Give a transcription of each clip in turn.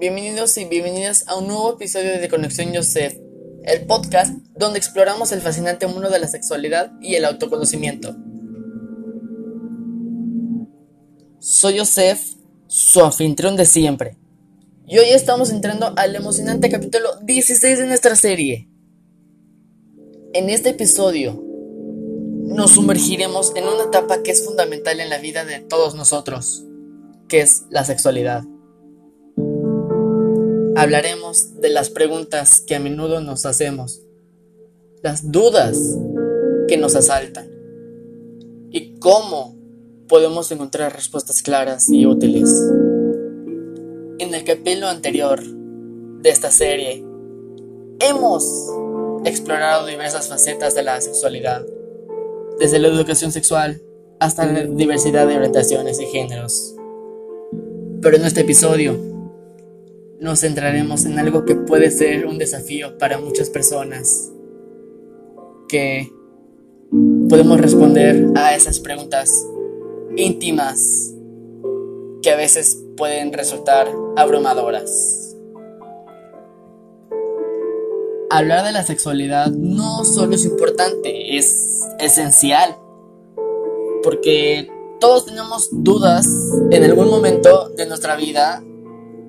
Bienvenidos y bienvenidas a un nuevo episodio de Conexión Joseph, el podcast donde exploramos el fascinante mundo de la sexualidad y el autoconocimiento. Soy Joseph, su anfitrión de siempre, y hoy estamos entrando al emocionante capítulo 16 de nuestra serie. En este episodio nos sumergiremos en una etapa que es fundamental en la vida de todos nosotros, que es la sexualidad. Hablaremos de las preguntas que a menudo nos hacemos, las dudas que nos asaltan y cómo podemos encontrar respuestas claras y útiles. En el capítulo anterior de esta serie, hemos explorado diversas facetas de la sexualidad, desde la educación sexual hasta la diversidad de orientaciones y géneros. Pero en este episodio nos centraremos en algo que puede ser un desafío para muchas personas, que podemos responder a esas preguntas íntimas que a veces pueden resultar abrumadoras. Hablar de la sexualidad no solo es importante, es esencial, porque todos tenemos dudas en algún momento de nuestra vida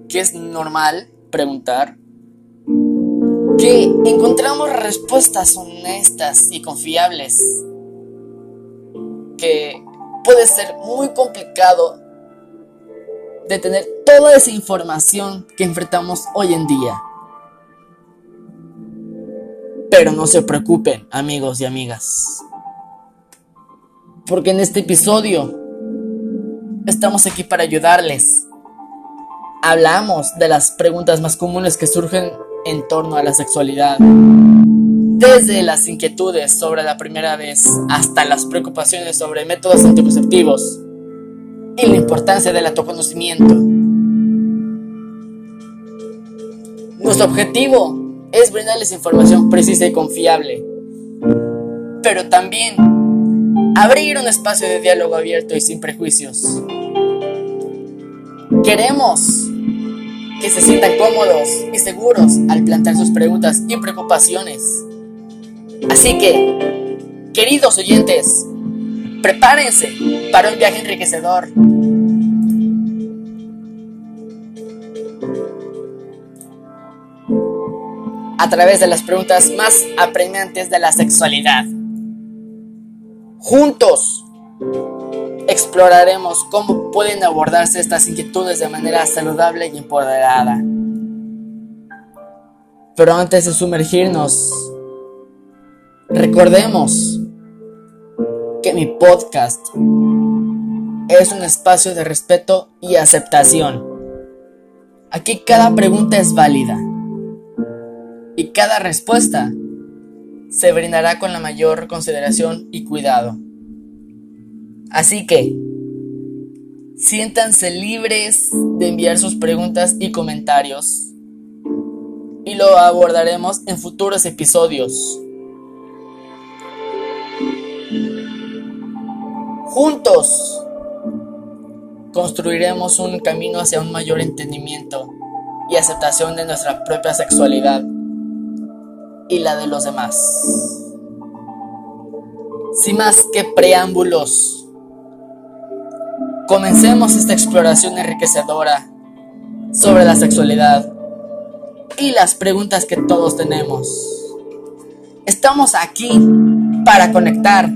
que es normal preguntar, que encontramos respuestas honestas y confiables, que puede ser muy complicado de tener toda esa información que enfrentamos hoy en día. Pero no se preocupen, amigos y amigas. Porque en este episodio estamos aquí para ayudarles hablamos de las preguntas más comunes que surgen en torno a la sexualidad. Desde las inquietudes sobre la primera vez hasta las preocupaciones sobre métodos anticonceptivos y la importancia del autoconocimiento. Nuestro objetivo es brindarles información precisa y confiable, pero también abrir un espacio de diálogo abierto y sin prejuicios. Queremos que se sientan cómodos y seguros al plantear sus preguntas y preocupaciones. Así que, queridos oyentes, prepárense para un viaje enriquecedor. A través de las preguntas más apremiantes de la sexualidad. Juntos exploraremos cómo pueden abordarse estas inquietudes de manera saludable y empoderada. Pero antes de sumergirnos, recordemos que mi podcast es un espacio de respeto y aceptación. Aquí cada pregunta es válida y cada respuesta se brindará con la mayor consideración y cuidado. Así que, siéntanse libres de enviar sus preguntas y comentarios y lo abordaremos en futuros episodios. Juntos construiremos un camino hacia un mayor entendimiento y aceptación de nuestra propia sexualidad y la de los demás. Sin más que preámbulos, Comencemos esta exploración enriquecedora sobre la sexualidad y las preguntas que todos tenemos. Estamos aquí para conectar,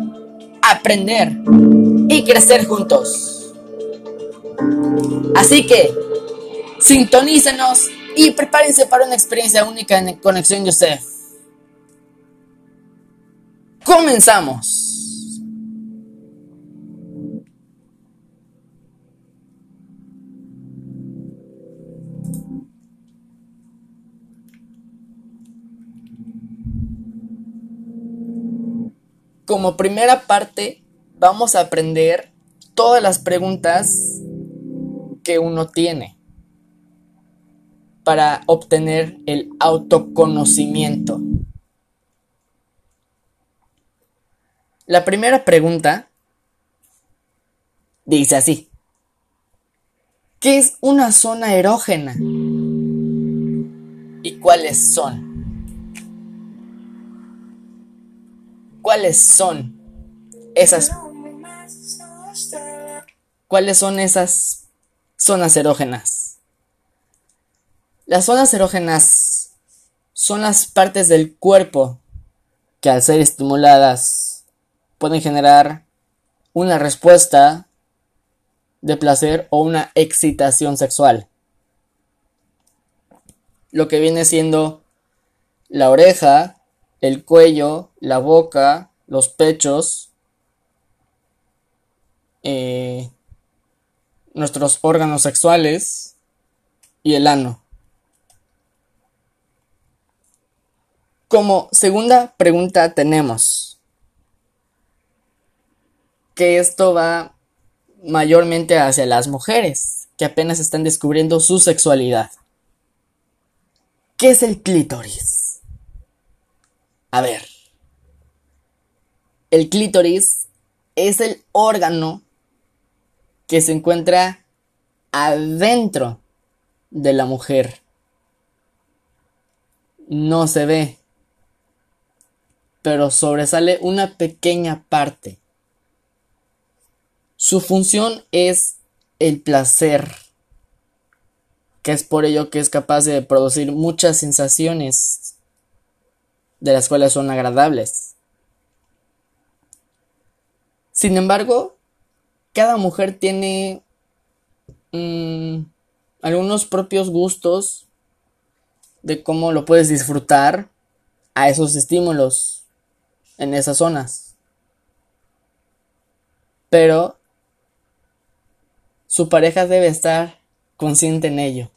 aprender y crecer juntos. Así que, sintonícenos y prepárense para una experiencia única en Conexión Joseph. Comenzamos. Como primera parte, vamos a aprender todas las preguntas que uno tiene para obtener el autoconocimiento. La primera pregunta dice así. ¿Qué es una zona erógena? ¿Y cuáles son? ¿Cuáles son esas ¿Cuáles son esas zonas erógenas? Las zonas erógenas son las partes del cuerpo que al ser estimuladas pueden generar una respuesta de placer o una excitación sexual. Lo que viene siendo la oreja, el cuello, la boca, los pechos, eh, nuestros órganos sexuales y el ano. Como segunda pregunta tenemos que esto va mayormente hacia las mujeres que apenas están descubriendo su sexualidad. ¿Qué es el clítoris? A ver. El clítoris es el órgano que se encuentra adentro de la mujer. No se ve, pero sobresale una pequeña parte. Su función es el placer, que es por ello que es capaz de producir muchas sensaciones, de las cuales son agradables. Sin embargo, cada mujer tiene mm, algunos propios gustos de cómo lo puedes disfrutar a esos estímulos en esas zonas. Pero su pareja debe estar consciente en ello.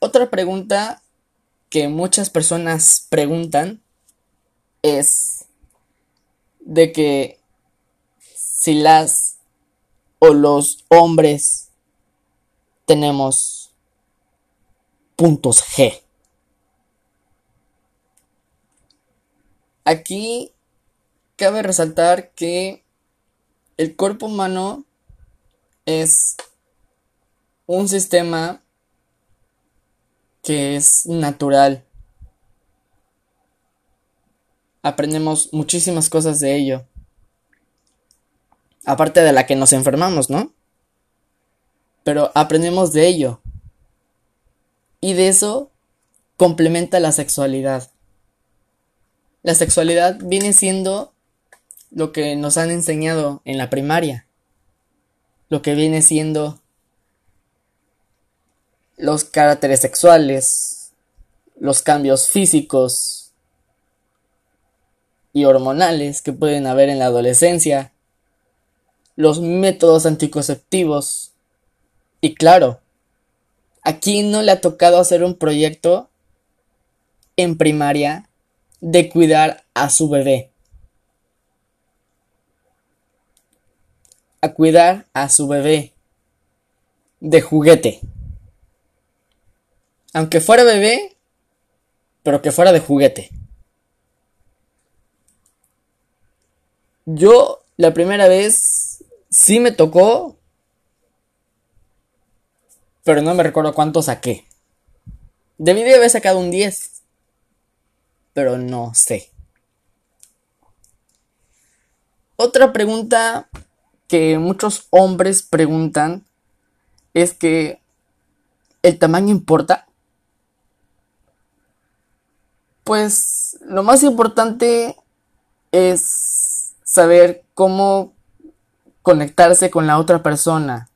Otra pregunta que muchas personas preguntan es de que si las o los hombres tenemos puntos G. Aquí cabe resaltar que el cuerpo humano es un sistema que es natural aprendemos muchísimas cosas de ello. Aparte de la que nos enfermamos, ¿no? Pero aprendemos de ello. Y de eso complementa la sexualidad. La sexualidad viene siendo lo que nos han enseñado en la primaria. Lo que viene siendo los caracteres sexuales, los cambios físicos, y hormonales que pueden haber en la adolescencia, los métodos anticonceptivos. Y claro, aquí no le ha tocado hacer un proyecto en primaria de cuidar a su bebé. A cuidar a su bebé de juguete. Aunque fuera bebé, pero que fuera de juguete. Yo la primera vez sí me tocó, pero no me recuerdo cuánto saqué. Debí de haber sacado un 10, pero no sé. Otra pregunta que muchos hombres preguntan es que ¿el tamaño importa? Pues lo más importante es saber cómo conectarse con la otra persona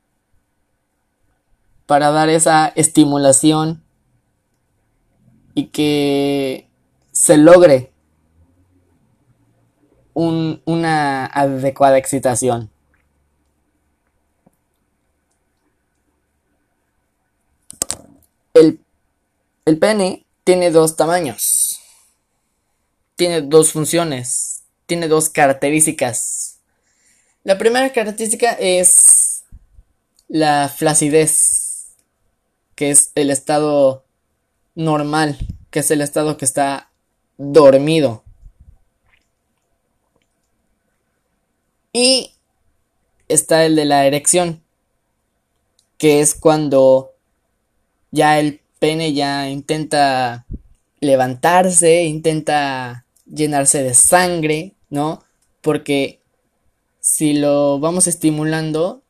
para dar esa estimulación y que se logre una adecuada excitación. El, el pene tiene dos tamaños. Tiene dos funciones tiene dos características. La primera característica es la flacidez, que es el estado normal, que es el estado que está dormido. Y está el de la erección, que es cuando ya el pene ya intenta levantarse, intenta llenarse de sangre, ¿no? Porque si lo vamos estimulando,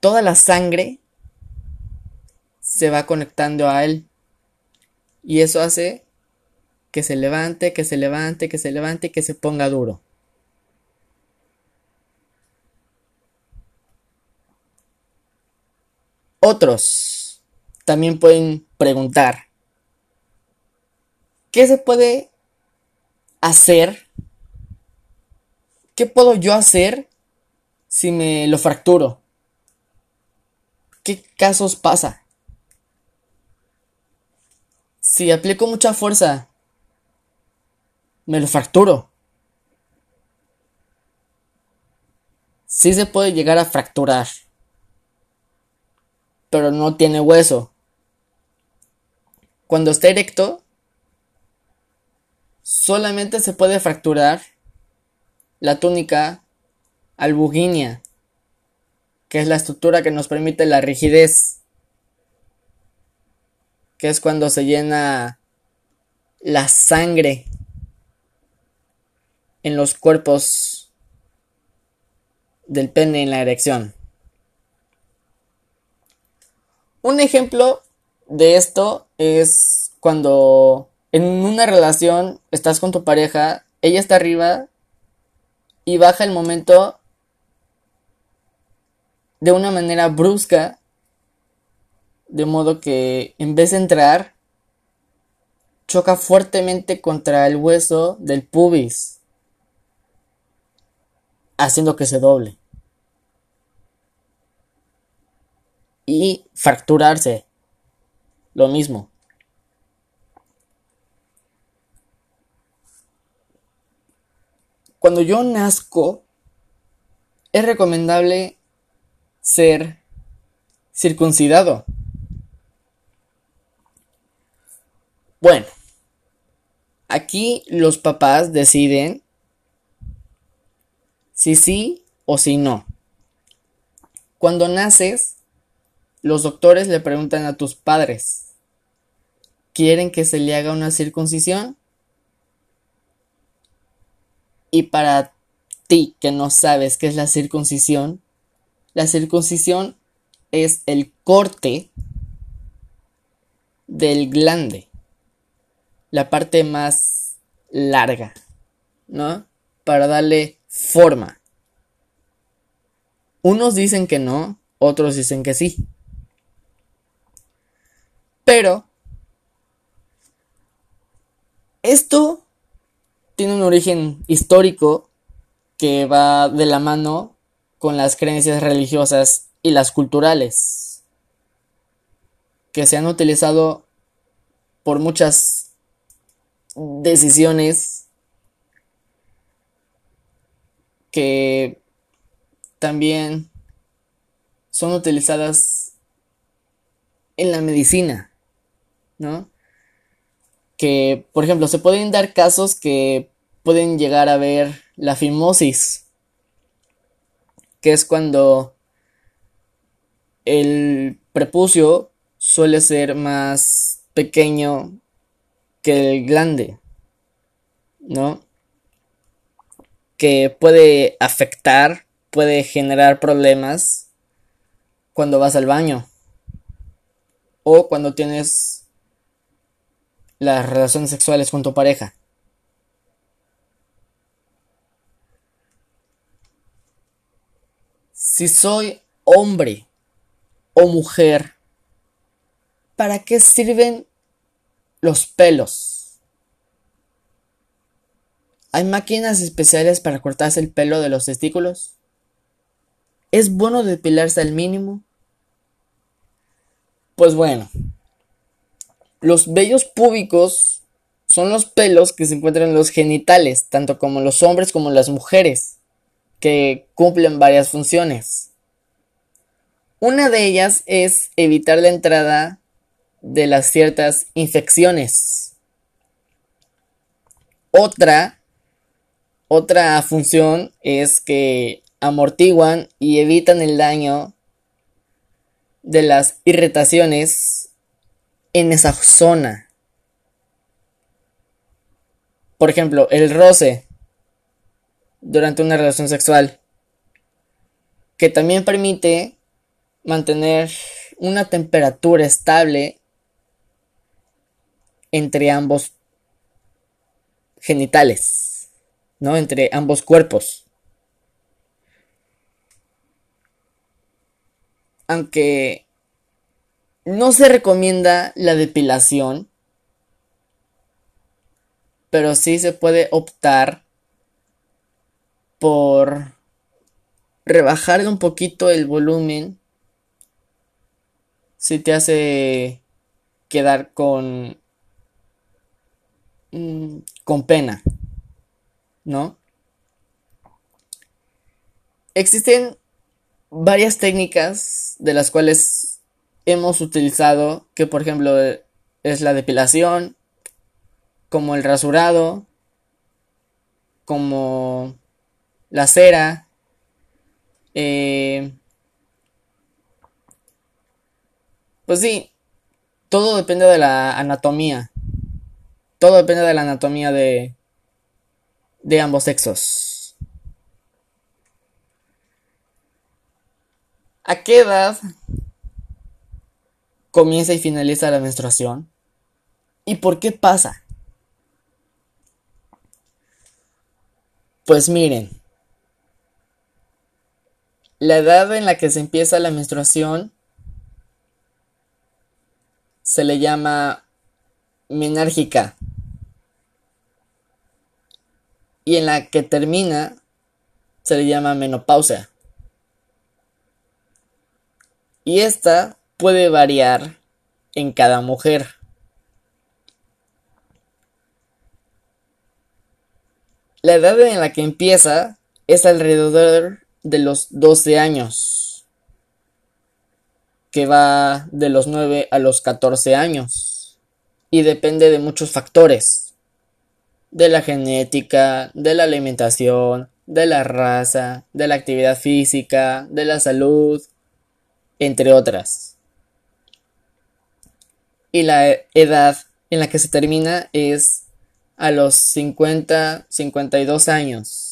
toda la sangre se va conectando a él. Y eso hace que se levante, que se levante, que se levante y que se ponga duro. Otros también pueden preguntar, ¿qué se puede hacer? ¿Qué puedo yo hacer si me lo fracturo? ¿Qué casos pasa? Si aplico mucha fuerza, me lo fracturo. Sí se puede llegar a fracturar pero no tiene hueso. Cuando está erecto, solamente se puede fracturar la túnica albuginia, que es la estructura que nos permite la rigidez, que es cuando se llena la sangre en los cuerpos del pene en la erección. Un ejemplo de esto es cuando en una relación estás con tu pareja, ella está arriba y baja el momento de una manera brusca, de modo que en vez de entrar, choca fuertemente contra el hueso del pubis, haciendo que se doble. y fracturarse. Lo mismo. Cuando yo nazco, es recomendable ser circuncidado. Bueno, aquí los papás deciden si sí o si no. Cuando naces, los doctores le preguntan a tus padres, ¿quieren que se le haga una circuncisión? Y para ti que no sabes qué es la circuncisión, la circuncisión es el corte del glande, la parte más larga, ¿no? Para darle forma. Unos dicen que no, otros dicen que sí. Pero esto tiene un origen histórico que va de la mano con las creencias religiosas y las culturales que se han utilizado por muchas decisiones que también son utilizadas en la medicina. ¿no? Que, por ejemplo, se pueden dar casos que pueden llegar a ver la fimosis, que es cuando el prepucio suele ser más pequeño que el glande, ¿no? Que puede afectar, puede generar problemas cuando vas al baño o cuando tienes las relaciones sexuales con tu pareja. Si soy hombre o mujer, ¿para qué sirven los pelos? ¿Hay máquinas especiales para cortarse el pelo de los testículos? ¿Es bueno depilarse al mínimo? Pues bueno, los vellos púbicos son los pelos que se encuentran en los genitales, tanto como los hombres como las mujeres, que cumplen varias funciones. Una de ellas es evitar la entrada de las ciertas infecciones. Otra, otra función es que amortiguan y evitan el daño de las irritaciones en esa zona. Por ejemplo, el roce durante una relación sexual, que también permite mantener una temperatura estable entre ambos genitales, ¿no? Entre ambos cuerpos. Aunque no se recomienda la depilación, pero sí se puede optar por rebajar un poquito el volumen si te hace quedar con mm, con pena, ¿no? Existen varias técnicas de las cuales hemos utilizado, que por ejemplo es la depilación, como el rasurado, como la cera, eh, pues sí, todo depende de la anatomía. Todo depende de la anatomía de, de ambos sexos. ¿A qué edad comienza y finaliza la menstruación? ¿Y por qué pasa? Pues miren, la edad en la que se empieza la menstruación se le llama menárgica y en la que termina se le llama menopausia. Y esta puede variar en cada mujer. La edad en la que empieza es alrededor de los 12 años, que va de los 9 a los 14 años, y depende de muchos factores, de la genética, de la alimentación, de la raza, de la actividad física, de la salud, entre otras. Y la edad en la que se termina es a los 50, 52 años.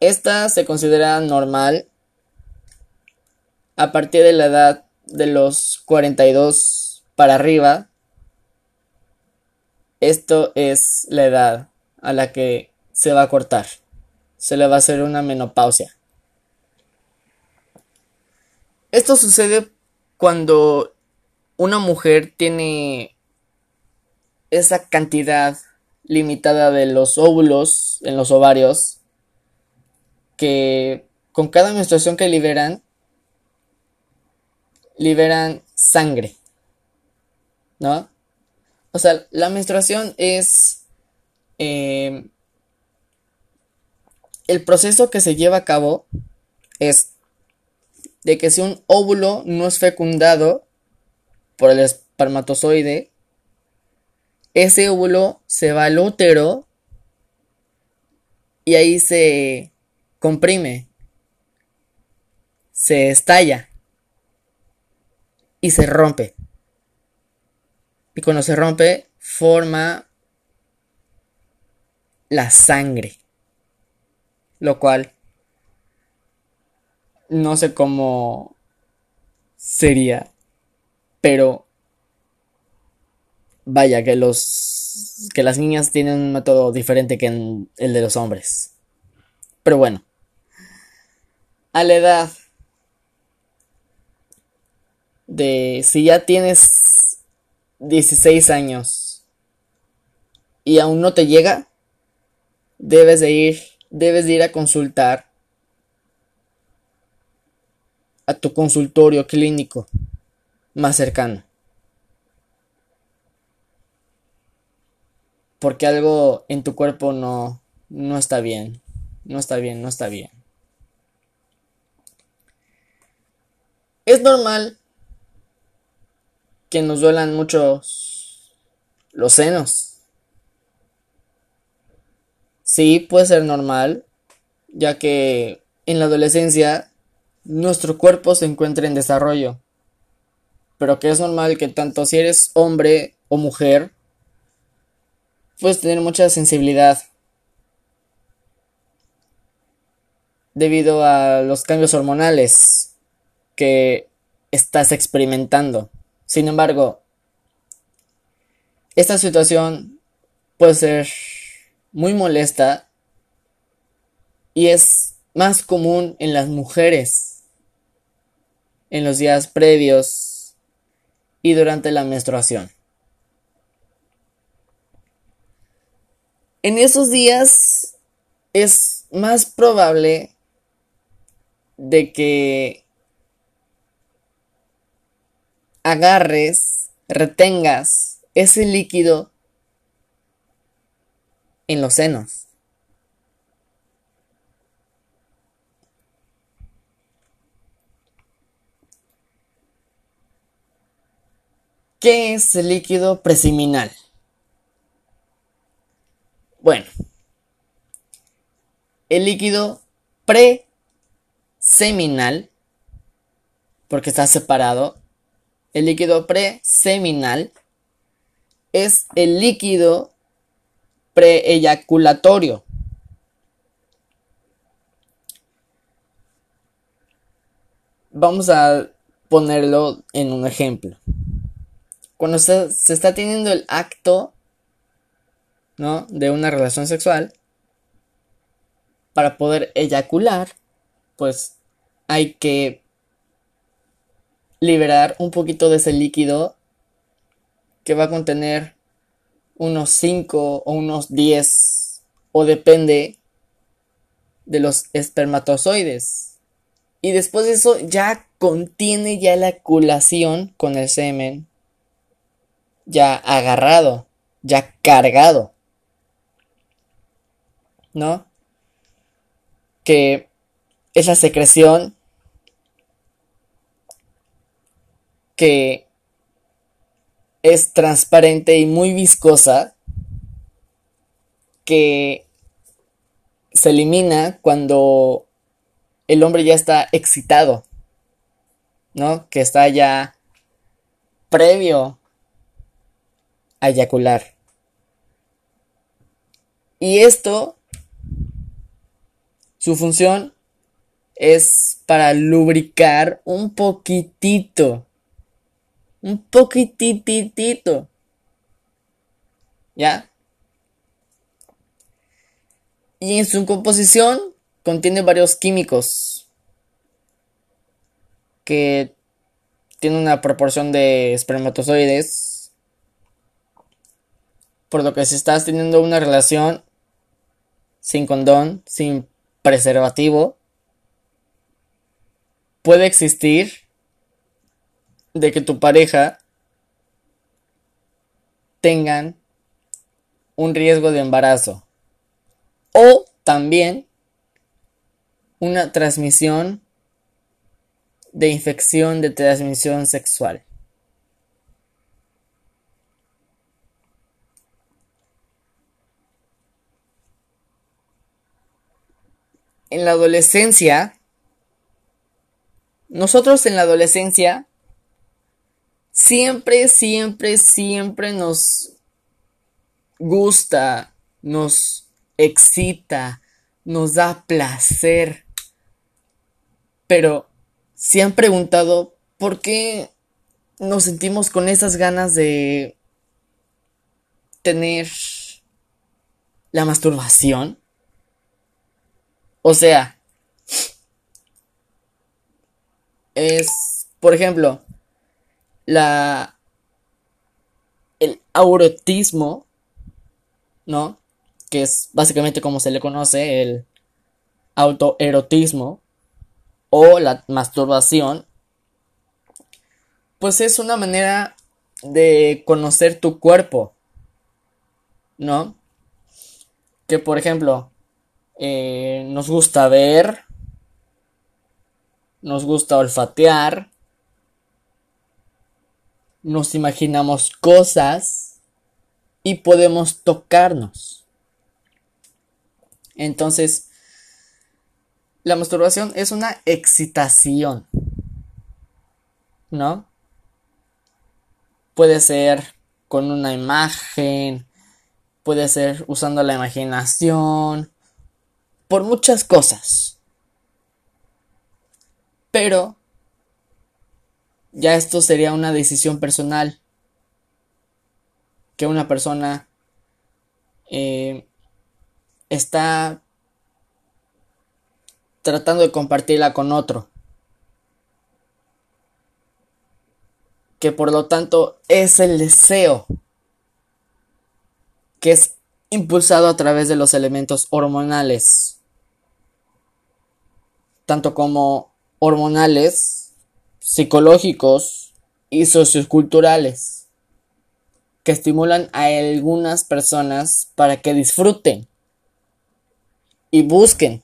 Esta se considera normal a partir de la edad de los 42 para arriba. Esto es la edad a la que se va a cortar. Se le va a hacer una menopausia. Esto sucede cuando una mujer tiene esa cantidad limitada de los óvulos en los ovarios que con cada menstruación que liberan, liberan sangre. ¿No? O sea, la menstruación es eh, el proceso que se lleva a cabo es de que si un óvulo no es fecundado por el espermatozoide, ese óvulo se va al útero y ahí se comprime, se estalla y se rompe. Y cuando se rompe, forma la sangre. Lo cual no sé cómo sería, pero vaya que los que las niñas tienen un método diferente que el de los hombres. Pero bueno, a la edad de si ya tienes 16 años y aún no te llega, debes de ir, debes de ir a consultar a tu consultorio clínico más cercano. Porque algo en tu cuerpo no, no está bien, no está bien, no está bien. Es normal que nos duelan mucho los senos. Sí, puede ser normal, ya que en la adolescencia nuestro cuerpo se encuentra en desarrollo. Pero que es normal que tanto si eres hombre o mujer, puedes tener mucha sensibilidad debido a los cambios hormonales que estás experimentando. Sin embargo, esta situación puede ser muy molesta y es más común en las mujeres en los días previos y durante la menstruación. En esos días es más probable de que agarres, retengas ese líquido en los senos. ¿Qué es el líquido preseminal? Bueno, el líquido preseminal, porque está separado, el líquido preseminal es el líquido preeyaculatorio. Vamos a ponerlo en un ejemplo. Cuando se, se está teniendo el acto, ¿no? De una relación sexual, para poder eyacular, pues hay que liberar un poquito de ese líquido que va a contener unos 5 o unos 10 o depende de los espermatozoides. Y después de eso ya contiene ya la culación con el semen ya agarrado, ya cargado. ¿No? Que esa secreción que es transparente y muy viscosa que se elimina cuando el hombre ya está excitado, ¿no? Que está ya previo a eyacular. Y esto, su función es para lubricar un poquitito un poquititito. ¿Ya? Y en su composición contiene varios químicos que tienen una proporción de espermatozoides. Por lo que si estás teniendo una relación sin condón, sin preservativo, puede existir de que tu pareja tengan un riesgo de embarazo o también una transmisión de infección de transmisión sexual. En la adolescencia, nosotros en la adolescencia siempre, siempre, siempre nos gusta, nos excita, nos da placer. Pero, ¿se han preguntado por qué nos sentimos con esas ganas de tener la masturbación? O sea, es, por ejemplo, la el aurotismo, ¿no? Que es básicamente como se le conoce el autoerotismo o la masturbación, pues es una manera de conocer tu cuerpo, ¿no? Que por ejemplo, eh, nos gusta ver, nos gusta olfatear, nos imaginamos cosas y podemos tocarnos. Entonces, la masturbación es una excitación. ¿No? Puede ser con una imagen, puede ser usando la imaginación, por muchas cosas. Pero ya esto sería una decisión personal que una persona eh, está tratando de compartirla con otro. Que por lo tanto es el deseo que es impulsado a través de los elementos hormonales. Tanto como hormonales, psicológicos y socioculturales que estimulan a algunas personas para que disfruten y busquen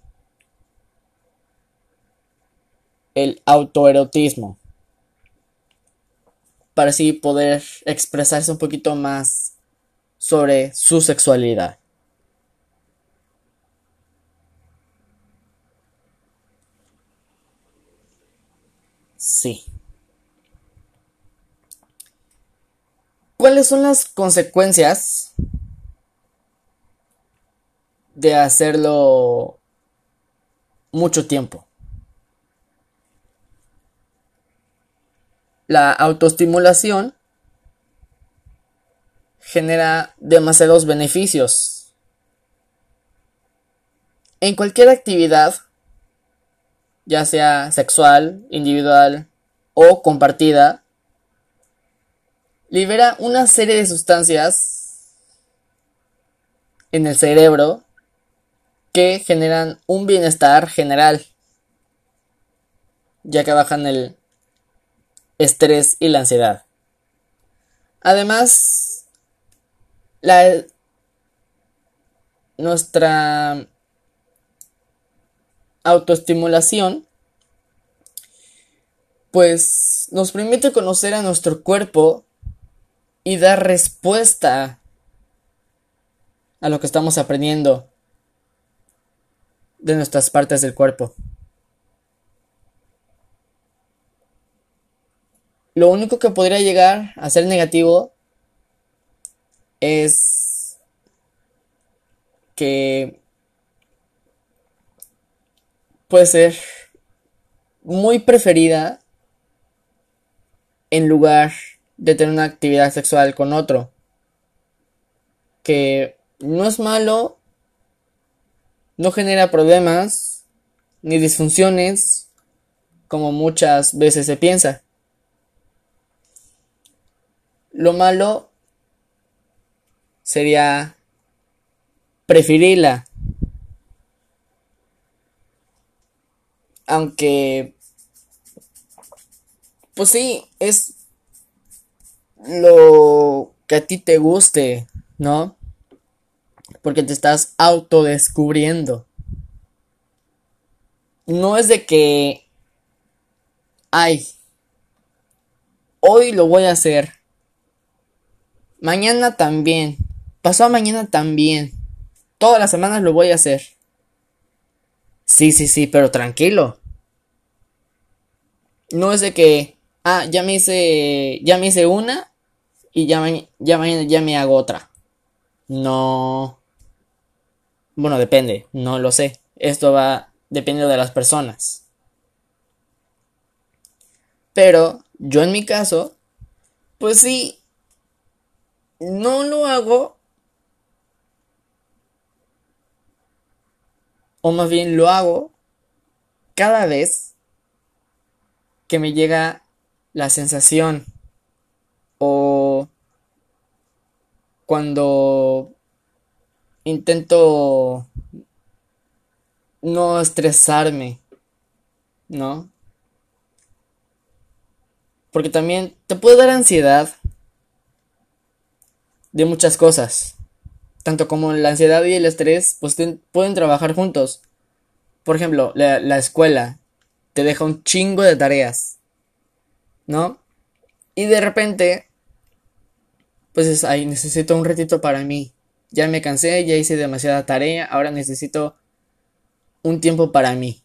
el autoerotismo para así poder expresarse un poquito más sobre su sexualidad. Sí. ¿Cuáles son las consecuencias de hacerlo mucho tiempo? La autoestimulación genera demasiados beneficios. En cualquier actividad, ya sea sexual, individual o compartida, libera una serie de sustancias en el cerebro que generan un bienestar general, ya que bajan el estrés y la ansiedad. Además, la, nuestra autoestimulación pues nos permite conocer a nuestro cuerpo y dar respuesta a lo que estamos aprendiendo de nuestras partes del cuerpo. Lo único que podría llegar a ser negativo es que puede ser muy preferida en lugar de tener una actividad sexual con otro. Que no es malo, no genera problemas ni disfunciones como muchas veces se piensa. Lo malo sería preferirla. Aunque, pues sí, es lo que a ti te guste, ¿no? Porque te estás autodescubriendo. No es de que, ay, hoy lo voy a hacer. Mañana también. Pasado mañana también. Todas las semanas lo voy a hacer. Sí, sí, sí, pero tranquilo. No es de que, ah, ya me hice, ya me hice una y ya, ya, ya me hago otra. No. Bueno, depende, no lo sé. Esto va dependiendo de las personas. Pero yo en mi caso, pues sí, no lo hago. O más bien lo hago cada vez que me llega la sensación o cuando intento no estresarme, ¿no? Porque también te puede dar ansiedad de muchas cosas. Tanto como la ansiedad y el estrés, pues pueden trabajar juntos. Por ejemplo, la, la escuela te deja un chingo de tareas, ¿no? Y de repente, pues es, ahí necesito un ratito para mí. Ya me cansé, ya hice demasiada tarea, ahora necesito un tiempo para mí.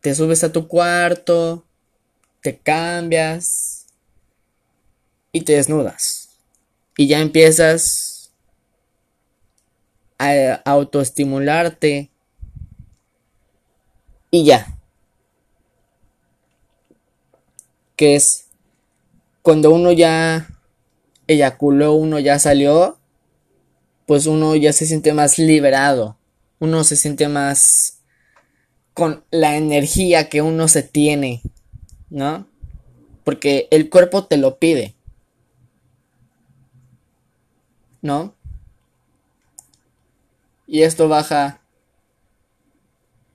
te subes a tu cuarto, te cambias y te desnudas. Y ya empiezas a autoestimularte y ya. Que es cuando uno ya eyaculó, uno ya salió, pues uno ya se siente más liberado, uno se siente más con la energía que uno se tiene, ¿no? Porque el cuerpo te lo pide, ¿no? Y esto baja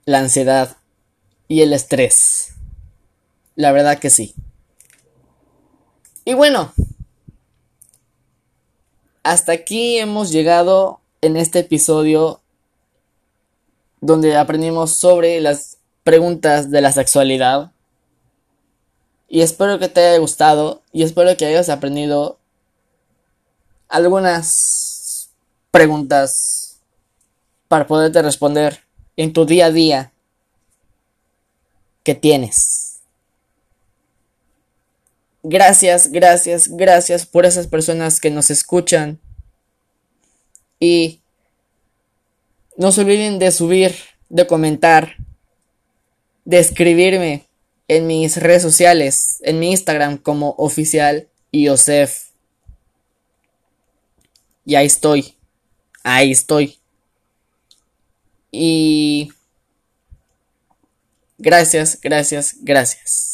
la ansiedad y el estrés. La verdad que sí. Y bueno, hasta aquí hemos llegado en este episodio donde aprendimos sobre las preguntas de la sexualidad. Y espero que te haya gustado y espero que hayas aprendido algunas preguntas para poderte responder en tu día a día que tienes. Gracias, gracias, gracias por esas personas que nos escuchan. Y no se olviden de subir, de comentar, de escribirme en mis redes sociales, en mi Instagram como oficial Yosef. Y ahí estoy. Ahí estoy. Y gracias, gracias, gracias.